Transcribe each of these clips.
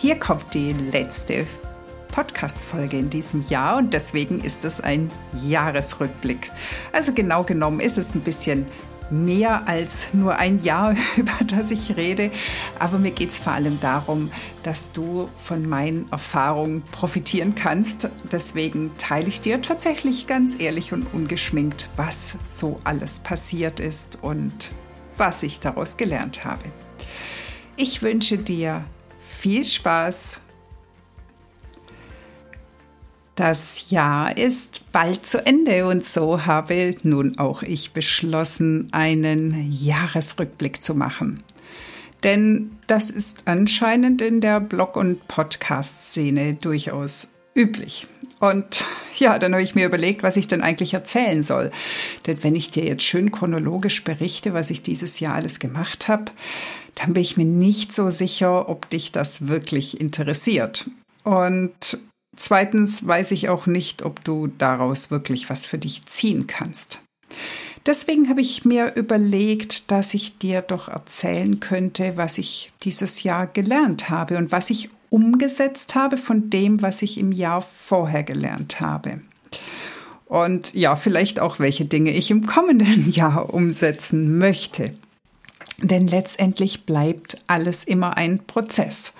Hier kommt die letzte Podcast-Folge in diesem Jahr und deswegen ist es ein Jahresrückblick. Also genau genommen ist es ein bisschen mehr als nur ein Jahr, über das ich rede, aber mir geht es vor allem darum, dass du von meinen Erfahrungen profitieren kannst. Deswegen teile ich dir tatsächlich ganz ehrlich und ungeschminkt, was so alles passiert ist und was ich daraus gelernt habe. Ich wünsche dir viel Spaß! Das Jahr ist bald zu Ende und so habe nun auch ich beschlossen, einen Jahresrückblick zu machen. Denn das ist anscheinend in der Blog- und Podcast-Szene durchaus üblich. Und ja, dann habe ich mir überlegt, was ich denn eigentlich erzählen soll. Denn wenn ich dir jetzt schön chronologisch berichte, was ich dieses Jahr alles gemacht habe, dann bin ich mir nicht so sicher, ob dich das wirklich interessiert. Und zweitens weiß ich auch nicht, ob du daraus wirklich was für dich ziehen kannst. Deswegen habe ich mir überlegt, dass ich dir doch erzählen könnte, was ich dieses Jahr gelernt habe und was ich umgesetzt habe von dem, was ich im Jahr vorher gelernt habe. Und ja, vielleicht auch, welche Dinge ich im kommenden Jahr umsetzen möchte. Denn letztendlich bleibt alles immer ein Prozess.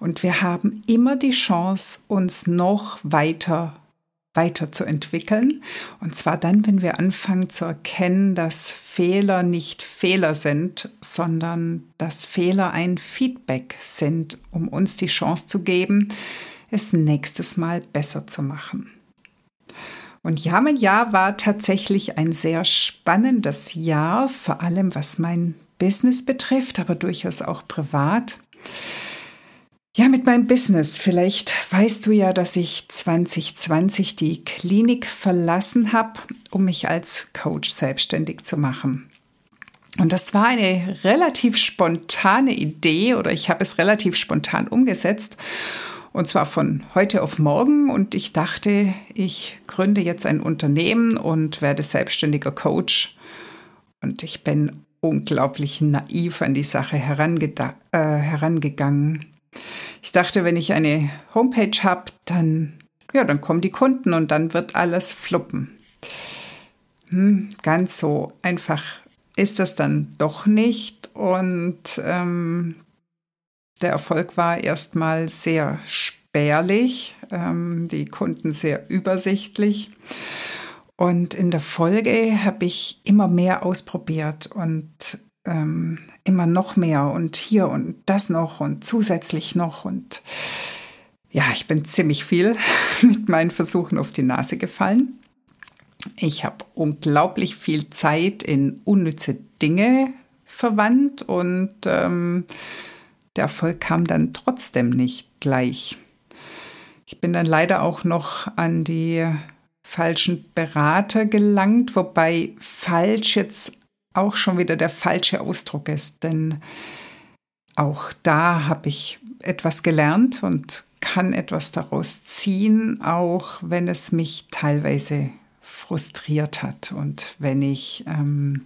Und wir haben immer die Chance, uns noch weiter weiterzuentwickeln. Und zwar dann, wenn wir anfangen zu erkennen, dass Fehler nicht Fehler sind, sondern dass Fehler ein Feedback sind, um uns die Chance zu geben, es nächstes Mal besser zu machen. Und ja, mein Jahr war tatsächlich ein sehr spannendes Jahr, vor allem was mein Business betrifft, aber durchaus auch privat. Ja, mit meinem Business. Vielleicht weißt du ja, dass ich 2020 die Klinik verlassen habe, um mich als Coach selbstständig zu machen. Und das war eine relativ spontane Idee oder ich habe es relativ spontan umgesetzt. Und zwar von heute auf morgen. Und ich dachte, ich gründe jetzt ein Unternehmen und werde selbstständiger Coach. Und ich bin unglaublich naiv an die Sache äh, herangegangen. Ich dachte, wenn ich eine Homepage habe, dann, ja, dann kommen die Kunden und dann wird alles fluppen. Hm, ganz so einfach ist das dann doch nicht. Und ähm, der Erfolg war erstmal sehr spärlich, ähm, die Kunden sehr übersichtlich. Und in der Folge habe ich immer mehr ausprobiert und ähm, immer noch mehr und hier und das noch und zusätzlich noch. Und ja, ich bin ziemlich viel mit meinen Versuchen auf die Nase gefallen. Ich habe unglaublich viel Zeit in unnütze Dinge verwandt und ähm, der Erfolg kam dann trotzdem nicht gleich. Ich bin dann leider auch noch an die falschen Berater gelangt, wobei falsch jetzt auch schon wieder der falsche Ausdruck ist, denn auch da habe ich etwas gelernt und kann etwas daraus ziehen, auch wenn es mich teilweise frustriert hat und wenn ich ähm,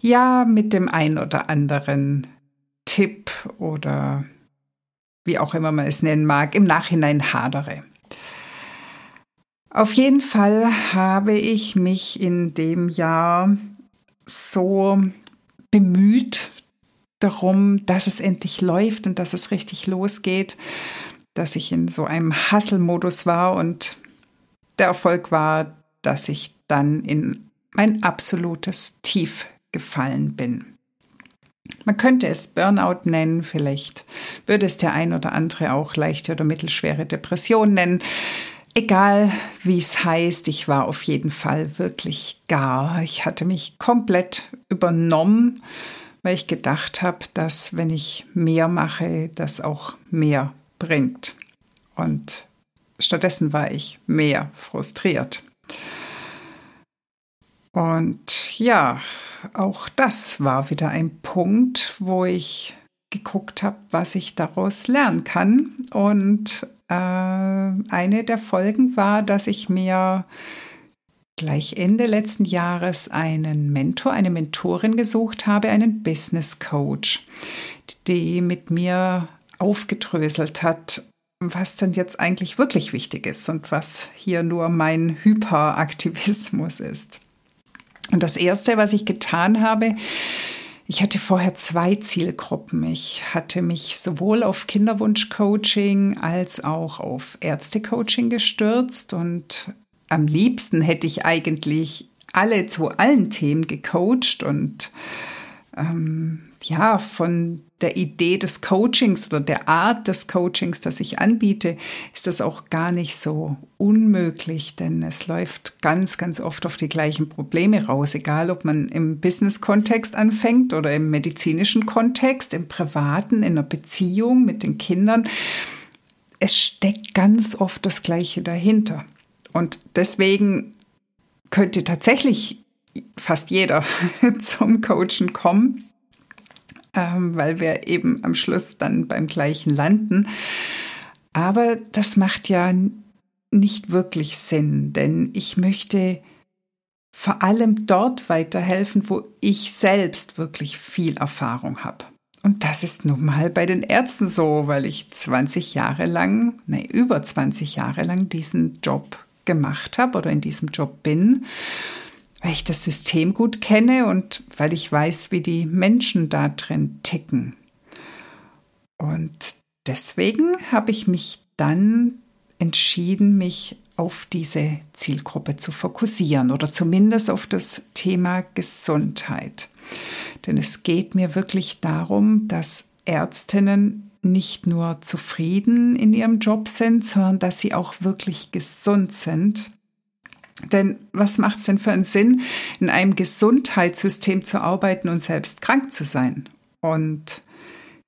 ja mit dem ein oder anderen Tipp oder wie auch immer man es nennen mag, im Nachhinein hadere. Auf jeden Fall habe ich mich in dem Jahr so bemüht darum, dass es endlich läuft und dass es richtig losgeht, dass ich in so einem Hustle-Modus war und der Erfolg war, dass ich dann in mein absolutes Tief gefallen bin. Man könnte es Burnout nennen, vielleicht würde es der ein oder andere auch leichte oder mittelschwere Depression nennen. Egal wie es heißt, ich war auf jeden Fall wirklich gar. Ich hatte mich komplett übernommen. weil ich gedacht habe, dass wenn ich mehr mache, das auch mehr bringt. Und stattdessen war ich mehr frustriert. Und ja, auch das war wieder ein Punkt, wo ich geguckt habe, was ich daraus lernen kann. Und äh, eine der Folgen war, dass ich mir gleich Ende letzten Jahres einen Mentor, eine Mentorin gesucht habe, einen Business Coach, die mit mir aufgedröselt hat, was denn jetzt eigentlich wirklich wichtig ist und was hier nur mein Hyperaktivismus ist. Und das Erste, was ich getan habe, ich hatte vorher zwei Zielgruppen. Ich hatte mich sowohl auf Kinderwunschcoaching als auch auf Ärztecoaching gestürzt und am liebsten hätte ich eigentlich alle zu allen Themen gecoacht und ähm, ja, von der Idee des Coachings oder der Art des Coachings, das ich anbiete, ist das auch gar nicht so unmöglich, denn es läuft ganz, ganz oft auf die gleichen Probleme raus, egal ob man im Business-Kontext anfängt oder im medizinischen Kontext, im privaten, in einer Beziehung mit den Kindern. Es steckt ganz oft das Gleiche dahinter. Und deswegen könnte tatsächlich fast jeder zum Coachen kommen ähm, weil wir eben am Schluss dann beim gleichen landen. Aber das macht ja nicht wirklich Sinn, denn ich möchte vor allem dort weiterhelfen, wo ich selbst wirklich viel Erfahrung habe. Und das ist nun mal bei den Ärzten so, weil ich 20 Jahre lang, ne, über 20 Jahre lang diesen Job gemacht habe oder in diesem Job bin weil ich das System gut kenne und weil ich weiß, wie die Menschen da drin ticken. Und deswegen habe ich mich dann entschieden, mich auf diese Zielgruppe zu fokussieren oder zumindest auf das Thema Gesundheit. Denn es geht mir wirklich darum, dass Ärztinnen nicht nur zufrieden in ihrem Job sind, sondern dass sie auch wirklich gesund sind denn was macht es denn für einen Sinn, in einem Gesundheitssystem zu arbeiten und selbst krank zu sein? Und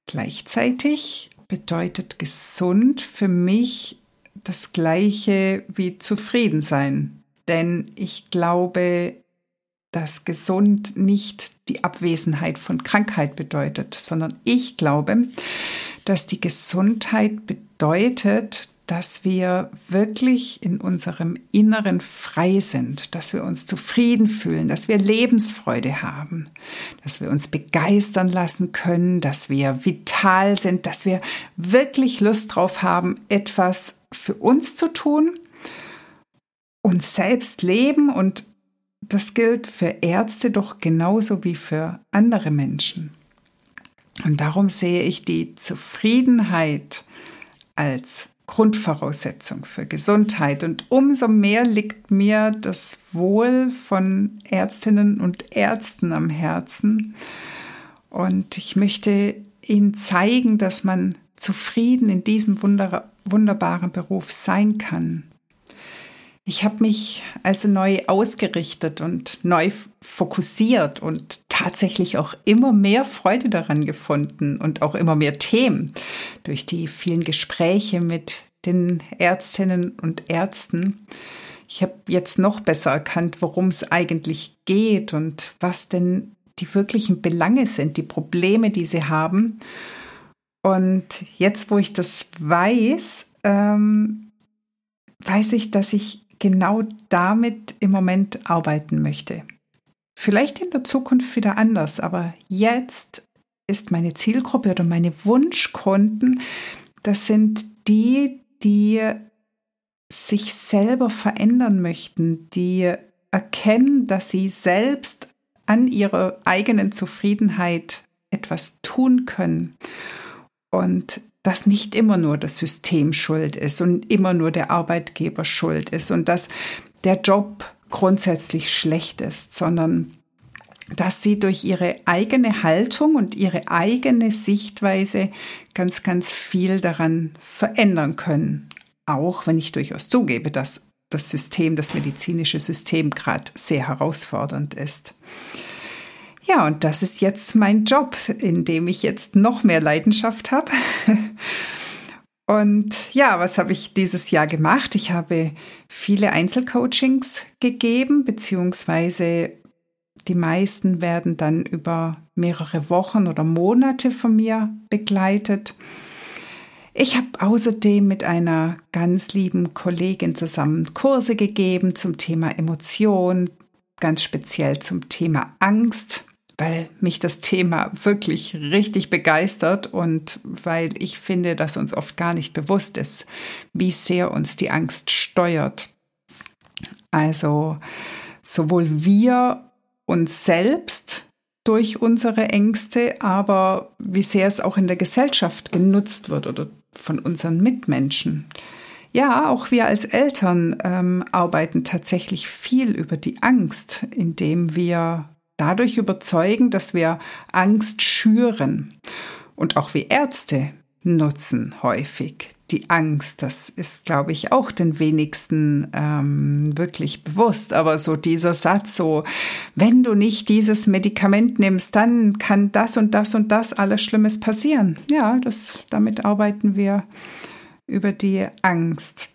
gleichzeitig bedeutet gesund für mich das gleiche wie zufrieden sein. Denn ich glaube, dass gesund nicht die Abwesenheit von Krankheit bedeutet, sondern ich glaube, dass die Gesundheit bedeutet, dass wir wirklich in unserem Inneren frei sind, dass wir uns zufrieden fühlen, dass wir Lebensfreude haben, dass wir uns begeistern lassen können, dass wir vital sind, dass wir wirklich Lust drauf haben, etwas für uns zu tun, uns selbst leben und das gilt für Ärzte doch genauso wie für andere Menschen. Und darum sehe ich die Zufriedenheit als Grundvoraussetzung für Gesundheit. Und umso mehr liegt mir das Wohl von Ärztinnen und Ärzten am Herzen. Und ich möchte Ihnen zeigen, dass man zufrieden in diesem wunderbaren Beruf sein kann. Ich habe mich also neu ausgerichtet und neu fokussiert und tatsächlich auch immer mehr Freude daran gefunden und auch immer mehr Themen durch die vielen Gespräche mit den Ärztinnen und Ärzten. Ich habe jetzt noch besser erkannt, worum es eigentlich geht und was denn die wirklichen Belange sind, die Probleme, die sie haben. Und jetzt, wo ich das weiß, ähm, weiß ich, dass ich genau damit im Moment arbeiten möchte. Vielleicht in der Zukunft wieder anders, aber jetzt ist meine Zielgruppe oder meine Wunschkunden, das sind die, die sich selber verändern möchten, die erkennen, dass sie selbst an ihrer eigenen Zufriedenheit etwas tun können und dass nicht immer nur das System schuld ist und immer nur der Arbeitgeber schuld ist und dass der Job grundsätzlich schlecht ist, sondern dass sie durch ihre eigene Haltung und ihre eigene Sichtweise ganz, ganz viel daran verändern können. Auch wenn ich durchaus zugebe, dass das System, das medizinische System gerade sehr herausfordernd ist. Ja, und das ist jetzt mein Job, in dem ich jetzt noch mehr Leidenschaft habe. Und ja, was habe ich dieses Jahr gemacht? Ich habe viele Einzelcoachings gegeben, beziehungsweise die meisten werden dann über mehrere Wochen oder Monate von mir begleitet. Ich habe außerdem mit einer ganz lieben Kollegin zusammen Kurse gegeben zum Thema Emotion, ganz speziell zum Thema Angst weil mich das Thema wirklich richtig begeistert und weil ich finde, dass uns oft gar nicht bewusst ist, wie sehr uns die Angst steuert. Also sowohl wir uns selbst durch unsere Ängste, aber wie sehr es auch in der Gesellschaft genutzt wird oder von unseren Mitmenschen. Ja, auch wir als Eltern ähm, arbeiten tatsächlich viel über die Angst, indem wir dadurch überzeugen, dass wir Angst schüren. Und auch wir Ärzte nutzen häufig die Angst. Das ist, glaube ich, auch den wenigsten ähm, wirklich bewusst. Aber so dieser Satz, so, wenn du nicht dieses Medikament nimmst, dann kann das und das und das alles Schlimmes passieren. Ja, das, damit arbeiten wir über die Angst.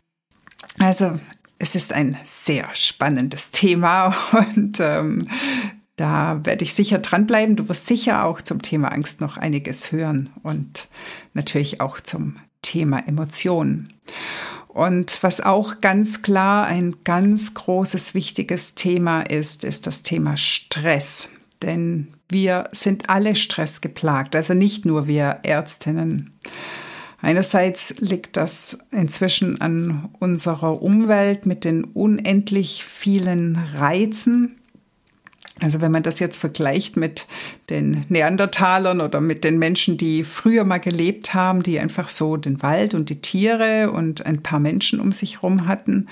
Also es ist ein sehr spannendes Thema und ähm, da werde ich sicher dranbleiben. Du wirst sicher auch zum Thema Angst noch einiges hören und natürlich auch zum Thema Emotionen. Und was auch ganz klar ein ganz großes, wichtiges Thema ist, ist das Thema Stress. Denn wir sind alle stressgeplagt, also nicht nur wir Ärztinnen. Einerseits liegt das inzwischen an unserer Umwelt mit den unendlich vielen Reizen, also wenn man das jetzt vergleicht mit den Neandertalern oder mit den Menschen, die früher mal gelebt haben, die einfach so den Wald und die Tiere und ein paar Menschen um sich herum hatten.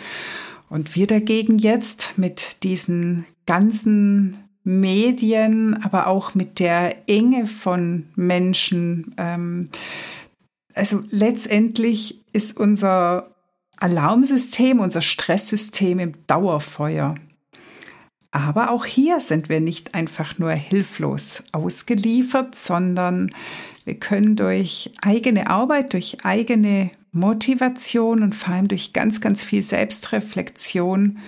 Und wir dagegen jetzt mit diesen ganzen Medien, aber auch mit der Enge von Menschen. Ähm, also letztendlich ist unser Alarmsystem, unser Stresssystem im Dauerfeuer. Aber auch hier sind wir nicht einfach nur hilflos ausgeliefert, sondern wir können durch eigene Arbeit, durch eigene Motivation und vor allem durch ganz, ganz viel Selbstreflexion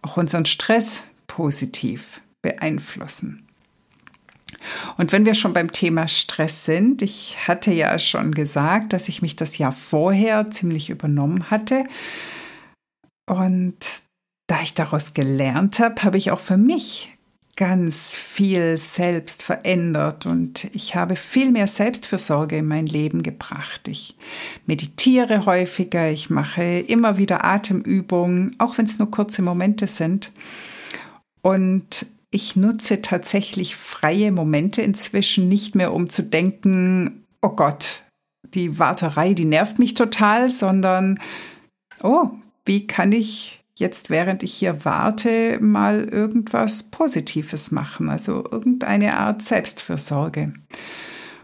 auch unseren Stress positiv beeinflussen. Und wenn wir schon beim Thema Stress sind, ich hatte ja schon gesagt, dass ich mich das Jahr vorher ziemlich übernommen hatte. Und da ich daraus gelernt habe, habe ich auch für mich ganz viel selbst verändert und ich habe viel mehr Selbstfürsorge in mein Leben gebracht. Ich meditiere häufiger, ich mache immer wieder Atemübungen, auch wenn es nur kurze Momente sind. Und ich nutze tatsächlich freie Momente inzwischen nicht mehr, um zu denken, oh Gott, die Warterei, die nervt mich total, sondern, oh, wie kann ich jetzt, während ich hier warte, mal irgendwas Positives machen, also irgendeine Art Selbstfürsorge.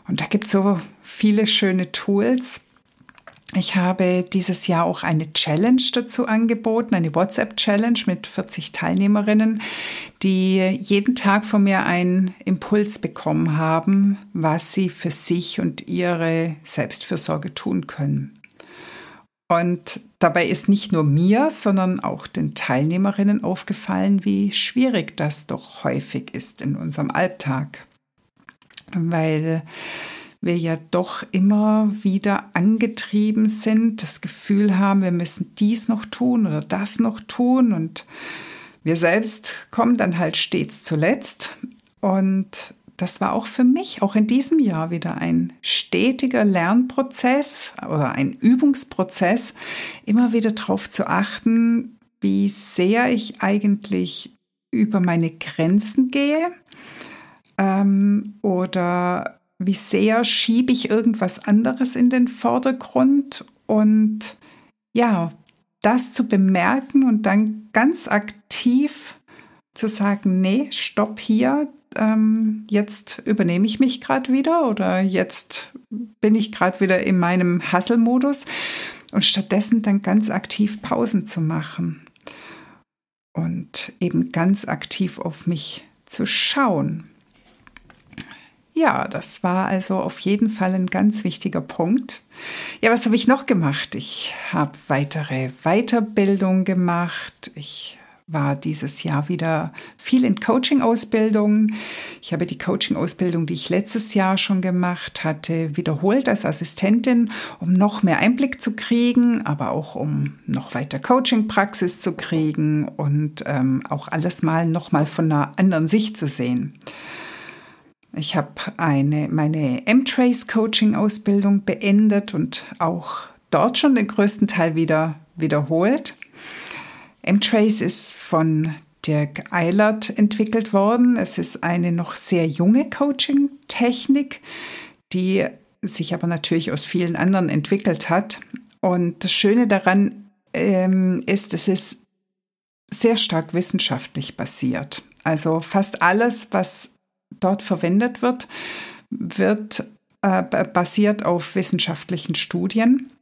Und da gibt es so viele schöne Tools. Ich habe dieses Jahr auch eine Challenge dazu angeboten, eine WhatsApp-Challenge mit 40 Teilnehmerinnen, die jeden Tag von mir einen Impuls bekommen haben, was sie für sich und ihre Selbstfürsorge tun können. Und dabei ist nicht nur mir, sondern auch den Teilnehmerinnen aufgefallen, wie schwierig das doch häufig ist in unserem Alltag. Weil wir ja doch immer wieder angetrieben sind, das Gefühl haben, wir müssen dies noch tun oder das noch tun und wir selbst kommen dann halt stets zuletzt und das war auch für mich, auch in diesem Jahr wieder ein stetiger Lernprozess oder ein Übungsprozess, immer wieder darauf zu achten, wie sehr ich eigentlich über meine Grenzen gehe ähm, oder wie sehr schiebe ich irgendwas anderes in den Vordergrund. Und ja, das zu bemerken und dann ganz aktiv zu sagen, nee, stopp hier, ähm, jetzt übernehme ich mich gerade wieder oder jetzt bin ich gerade wieder in meinem Hustle-Modus und stattdessen dann ganz aktiv Pausen zu machen und eben ganz aktiv auf mich zu schauen. ja, das war also auf jeden Fall ein ganz wichtiger Punkt. Ja, was habe ich noch gemacht? Ich habe weitere Weiterbildung gemacht. Ich war dieses Jahr wieder viel in Coaching-Ausbildung. Ich habe die Coaching-Ausbildung, die ich letztes Jahr schon gemacht hatte, wiederholt als Assistentin, um noch mehr Einblick zu kriegen, aber auch um noch weiter Coaching-Praxis zu kriegen und ähm, auch alles mal noch mal von einer anderen Sicht zu sehen. Ich habe eine, meine M-Trace Coaching Ausbildung beendet und auch dort schon den größten Teil wieder wiederholt. M-Trace ist von Dirk Eilert entwickelt worden. Es ist eine noch sehr junge Coaching-Technik, die sich aber natürlich aus vielen anderen entwickelt hat. Und das Schöne daran ähm, ist, es ist sehr stark wissenschaftlich basiert. Also fast alles, was dort verwendet wird, wird äh, basiert auf wissenschaftlichen Studien.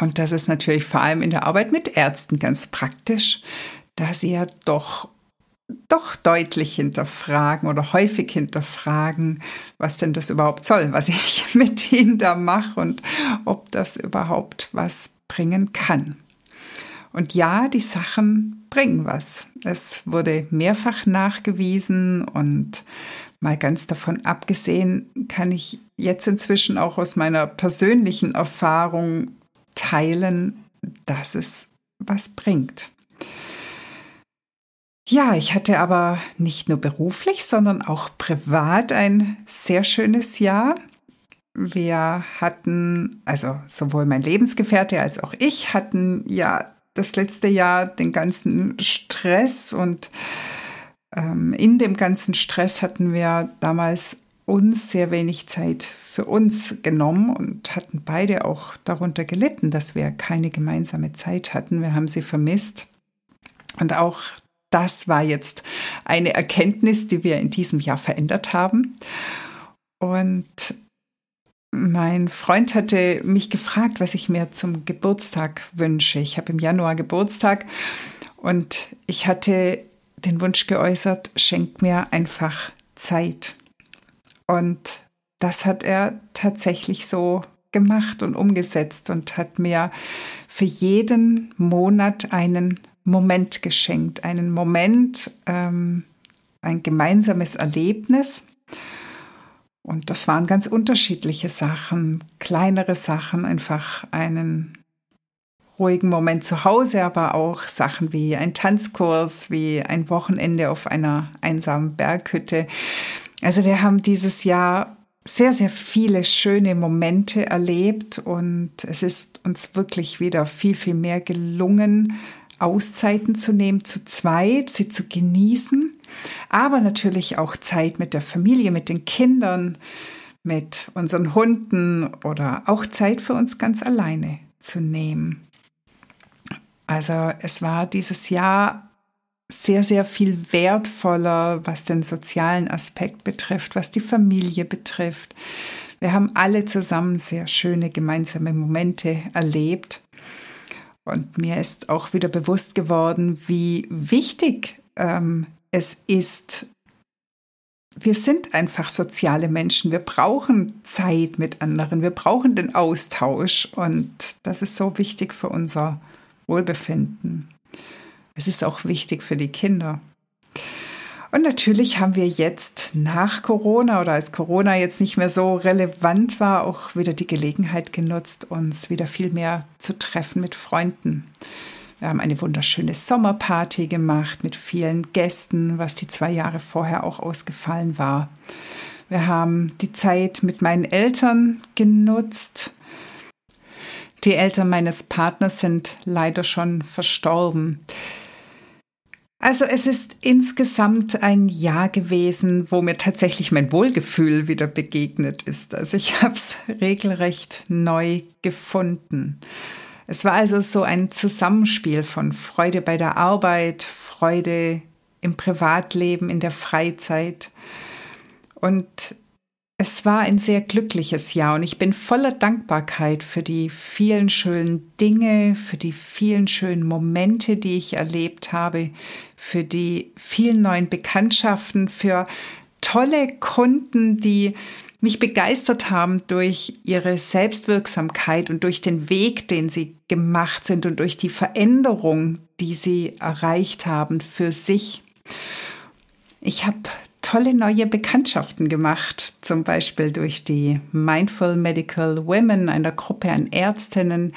Und das ist natürlich vor allem in der Arbeit mit Ärzten ganz praktisch, da sie ja doch doch deutlich hinterfragen oder häufig hinterfragen, was denn das überhaupt soll, was ich mit ihnen da mache und ob das überhaupt was bringen kann. Und ja, die Sachen bringen was. Es wurde mehrfach nachgewiesen und mal ganz davon abgesehen, kann ich jetzt inzwischen auch aus meiner persönlichen Erfahrung teilen, dass es was bringt. Ja, ich hatte aber nicht nur beruflich, sondern auch privat ein sehr schönes Jahr. Wir hatten, also sowohl mein Lebensgefährte als auch ich hatten ja das letzte Jahr den ganzen Stress und ähm, in dem ganzen Stress hatten wir damals uns sehr wenig Zeit für uns genommen und hatten beide auch darunter gelitten, dass wir keine gemeinsame Zeit hatten. Wir haben sie vermisst. Und auch das war jetzt eine Erkenntnis, die wir in diesem Jahr verändert haben. Und mein Freund hatte mich gefragt, was ich mir zum Geburtstag wünsche. Ich habe im Januar Geburtstag und ich hatte den Wunsch geäußert, schenk mir einfach Zeit. Und das hat er tatsächlich so gemacht und umgesetzt und hat mir für jeden Monat einen Moment geschenkt, einen Moment, ähm, ein gemeinsames Erlebnis. Und das waren ganz unterschiedliche Sachen, kleinere Sachen, einfach einen ruhigen Moment zu Hause, aber auch Sachen wie ein Tanzkurs, wie ein Wochenende auf einer einsamen Berghütte. Also wir haben dieses Jahr sehr, sehr viele schöne Momente erlebt und es ist uns wirklich wieder viel, viel mehr gelungen, Auszeiten zu nehmen, zu zweit, sie zu genießen aber natürlich auch Zeit mit der Familie, mit den Kindern, mit unseren Hunden oder auch Zeit für uns ganz alleine zu nehmen. Also es war dieses Jahr sehr, sehr viel wertvoller, was den sozialen Aspekt betrifft, was die Familie betrifft. Wir haben alle zusammen sehr schöne gemeinsame Momente erlebt. Und mir ist auch wieder bewusst geworden, wie wichtig ähm, es ist, wir sind einfach soziale Menschen. Wir brauchen Zeit mit anderen. Wir brauchen den Austausch. Und das ist so wichtig für unser Wohlbefinden. Es ist auch wichtig für die Kinder. Und natürlich haben wir jetzt nach Corona oder als Corona jetzt nicht mehr so relevant war, auch wieder die Gelegenheit genutzt, uns wieder viel mehr zu treffen mit Freunden. Wir haben eine wunderschöne Sommerparty gemacht mit vielen Gästen, was die zwei Jahre vorher auch ausgefallen war. Wir haben die Zeit mit meinen Eltern genutzt. Die Eltern meines Partners sind leider schon verstorben. Also es ist insgesamt ein Jahr gewesen, wo mir tatsächlich mein Wohlgefühl wieder begegnet ist. Also ich habe es regelrecht neu gefunden. Es war also so ein Zusammenspiel von Freude bei der Arbeit, Freude im Privatleben, in der Freizeit. Und es war ein sehr glückliches Jahr und ich bin voller Dankbarkeit für die vielen schönen Dinge, für die vielen schönen Momente, die ich erlebt habe, für die vielen neuen Bekanntschaften, für tolle Kunden, die mich begeistert haben durch ihre Selbstwirksamkeit und durch den Weg, den sie gemacht sind und durch die Veränderung, die sie erreicht haben für sich. Ich habe tolle neue Bekanntschaften gemacht, zum Beispiel durch die Mindful Medical Women, einer Gruppe an Ärztinnen,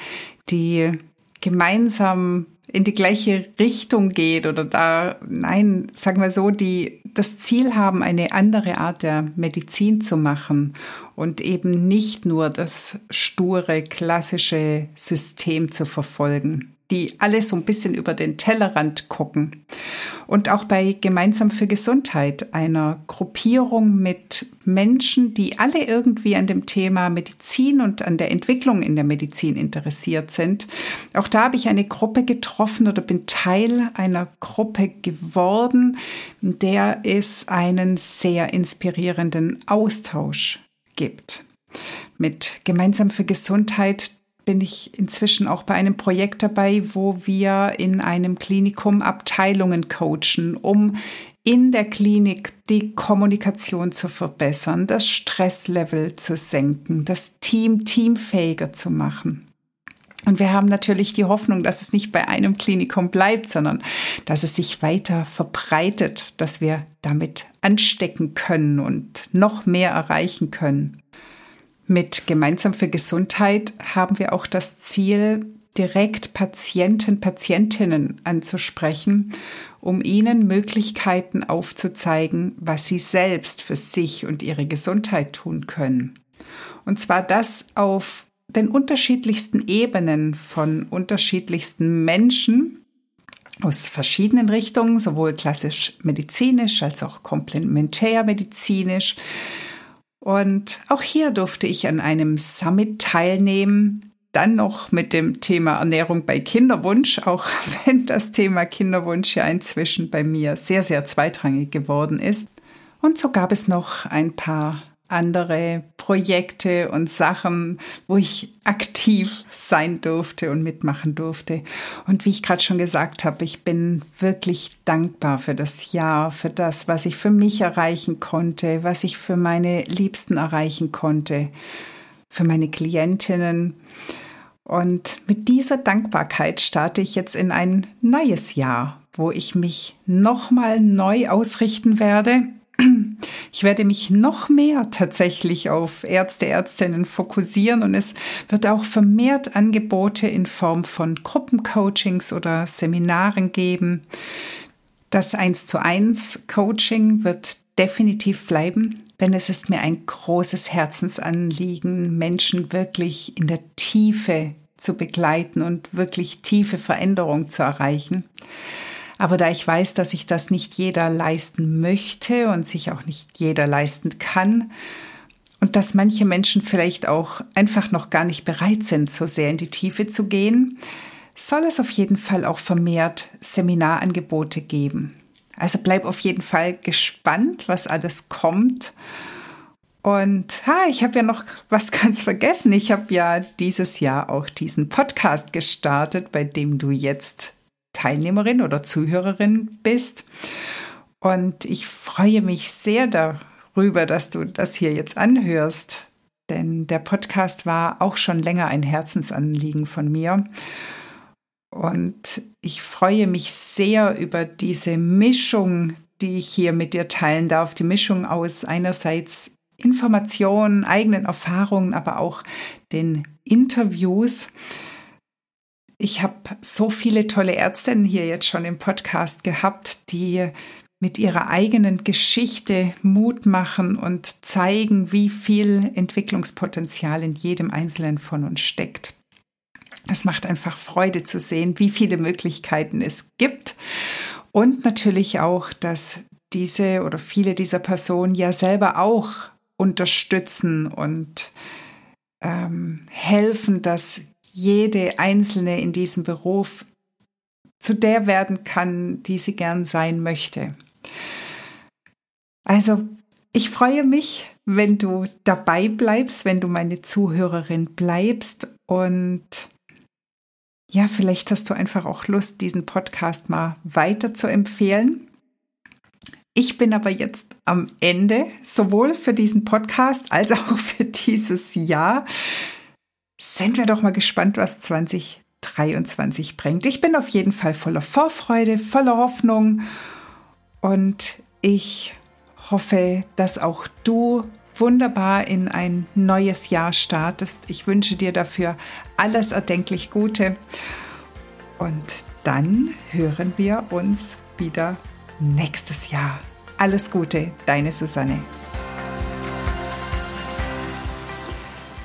die gemeinsam in die gleiche Richtung geht oder da, nein, sagen wir so, die das Ziel haben, eine andere Art der Medizin zu machen und eben nicht nur das sture, klassische System zu verfolgen die alle so ein bisschen über den Tellerrand gucken. Und auch bei Gemeinsam für Gesundheit, einer Gruppierung mit Menschen, die alle irgendwie an dem Thema Medizin und an der Entwicklung in der Medizin interessiert sind. Auch da habe ich eine Gruppe getroffen oder bin Teil einer Gruppe geworden, in der es einen sehr inspirierenden Austausch gibt. Mit Gemeinsam für Gesundheit bin ich inzwischen auch bei einem Projekt dabei, wo wir in einem Klinikum Abteilungen coachen, um in der Klinik die Kommunikation zu verbessern, das Stresslevel zu senken, das Team teamfähiger zu machen. Und wir haben natürlich die Hoffnung, dass es nicht bei einem Klinikum bleibt, sondern dass es sich weiter verbreitet, dass wir damit anstecken können und noch mehr erreichen können. Mit Gemeinsam für Gesundheit haben wir auch das Ziel, direkt Patienten, Patientinnen anzusprechen, um ihnen Möglichkeiten aufzuzeigen, was sie selbst für sich und ihre Gesundheit tun können. Und zwar das auf den unterschiedlichsten Ebenen von unterschiedlichsten Menschen aus verschiedenen Richtungen, sowohl klassisch medizinisch als auch komplementär medizinisch, und auch hier durfte ich an einem Summit teilnehmen, dann noch mit dem Thema Ernährung bei Kinderwunsch, auch wenn das Thema Kinderwunsch ja inzwischen bei mir sehr, sehr zweitrangig geworden ist. Und so gab es noch ein paar andere Projekte und Sachen, wo ich aktiv sein durfte und mitmachen durfte. Und wie ich gerade schon gesagt habe, ich bin wirklich dankbar für das Jahr, für das, was ich für mich erreichen konnte, was ich für meine Liebsten erreichen konnte, für meine Klientinnen. Und mit dieser Dankbarkeit starte ich jetzt in ein neues Jahr, wo ich mich nochmal neu ausrichten werde ich werde mich noch mehr tatsächlich auf Ärzte, Ärztinnen fokussieren und es wird auch vermehrt Angebote in Form von Gruppencoachings oder Seminaren geben. Das 1 zu 1 Coaching wird definitiv bleiben, denn es ist mir ein großes Herzensanliegen, Menschen wirklich in der Tiefe zu begleiten und wirklich tiefe Veränderung zu erreichen. Aber da ich weiß, dass sich das nicht jeder leisten möchte und sich auch nicht jeder leisten kann und dass manche Menschen vielleicht auch einfach noch gar nicht bereit sind, so sehr in die Tiefe zu gehen, soll es auf jeden Fall auch vermehrt Seminarangebote geben. Also bleib auf jeden Fall gespannt, was alles kommt. Und ha, ich habe ja noch was ganz vergessen. Ich habe ja dieses Jahr auch diesen Podcast gestartet, bei dem du jetzt Teilnehmerin oder Zuhörerin bist. Und ich freue mich sehr darüber, dass du das hier jetzt anhörst, denn der Podcast war auch schon länger ein Herzensanliegen von mir. Und ich freue mich sehr über diese Mischung, die ich hier mit dir teilen darf. Die Mischung aus einerseits Informationen, eigenen Erfahrungen, aber auch den Interviews. Ich habe so viele tolle Ärztinnen hier jetzt schon im Podcast gehabt, die mit ihrer eigenen Geschichte Mut machen und zeigen, wie viel Entwicklungspotenzial in jedem Einzelnen von uns steckt. Es macht einfach Freude zu sehen, wie viele Möglichkeiten es gibt und natürlich auch, dass diese oder viele dieser Personen ja selber auch unterstützen und ähm, helfen, dass jede Einzelne in diesem Beruf zu der werden kann, die sie gern sein möchte. Also, ich freue mich, wenn du dabei bleibst, wenn du meine Zuhörerin bleibst und ja, vielleicht hast du einfach auch Lust, diesen Podcast mal weiter zu empfehlen. Ich bin aber jetzt am Ende, sowohl für diesen Podcast als auch für dieses Jahr. Sind wir doch mal gespannt, was 2023 bringt. Ich bin auf jeden Fall voller Vorfreude, voller Hoffnung und ich hoffe, dass auch du wunderbar in ein neues Jahr startest. Ich wünsche dir dafür alles erdenklich Gute. Und dann hören wir uns wieder nächstes Jahr. Alles Gute, deine Susanne.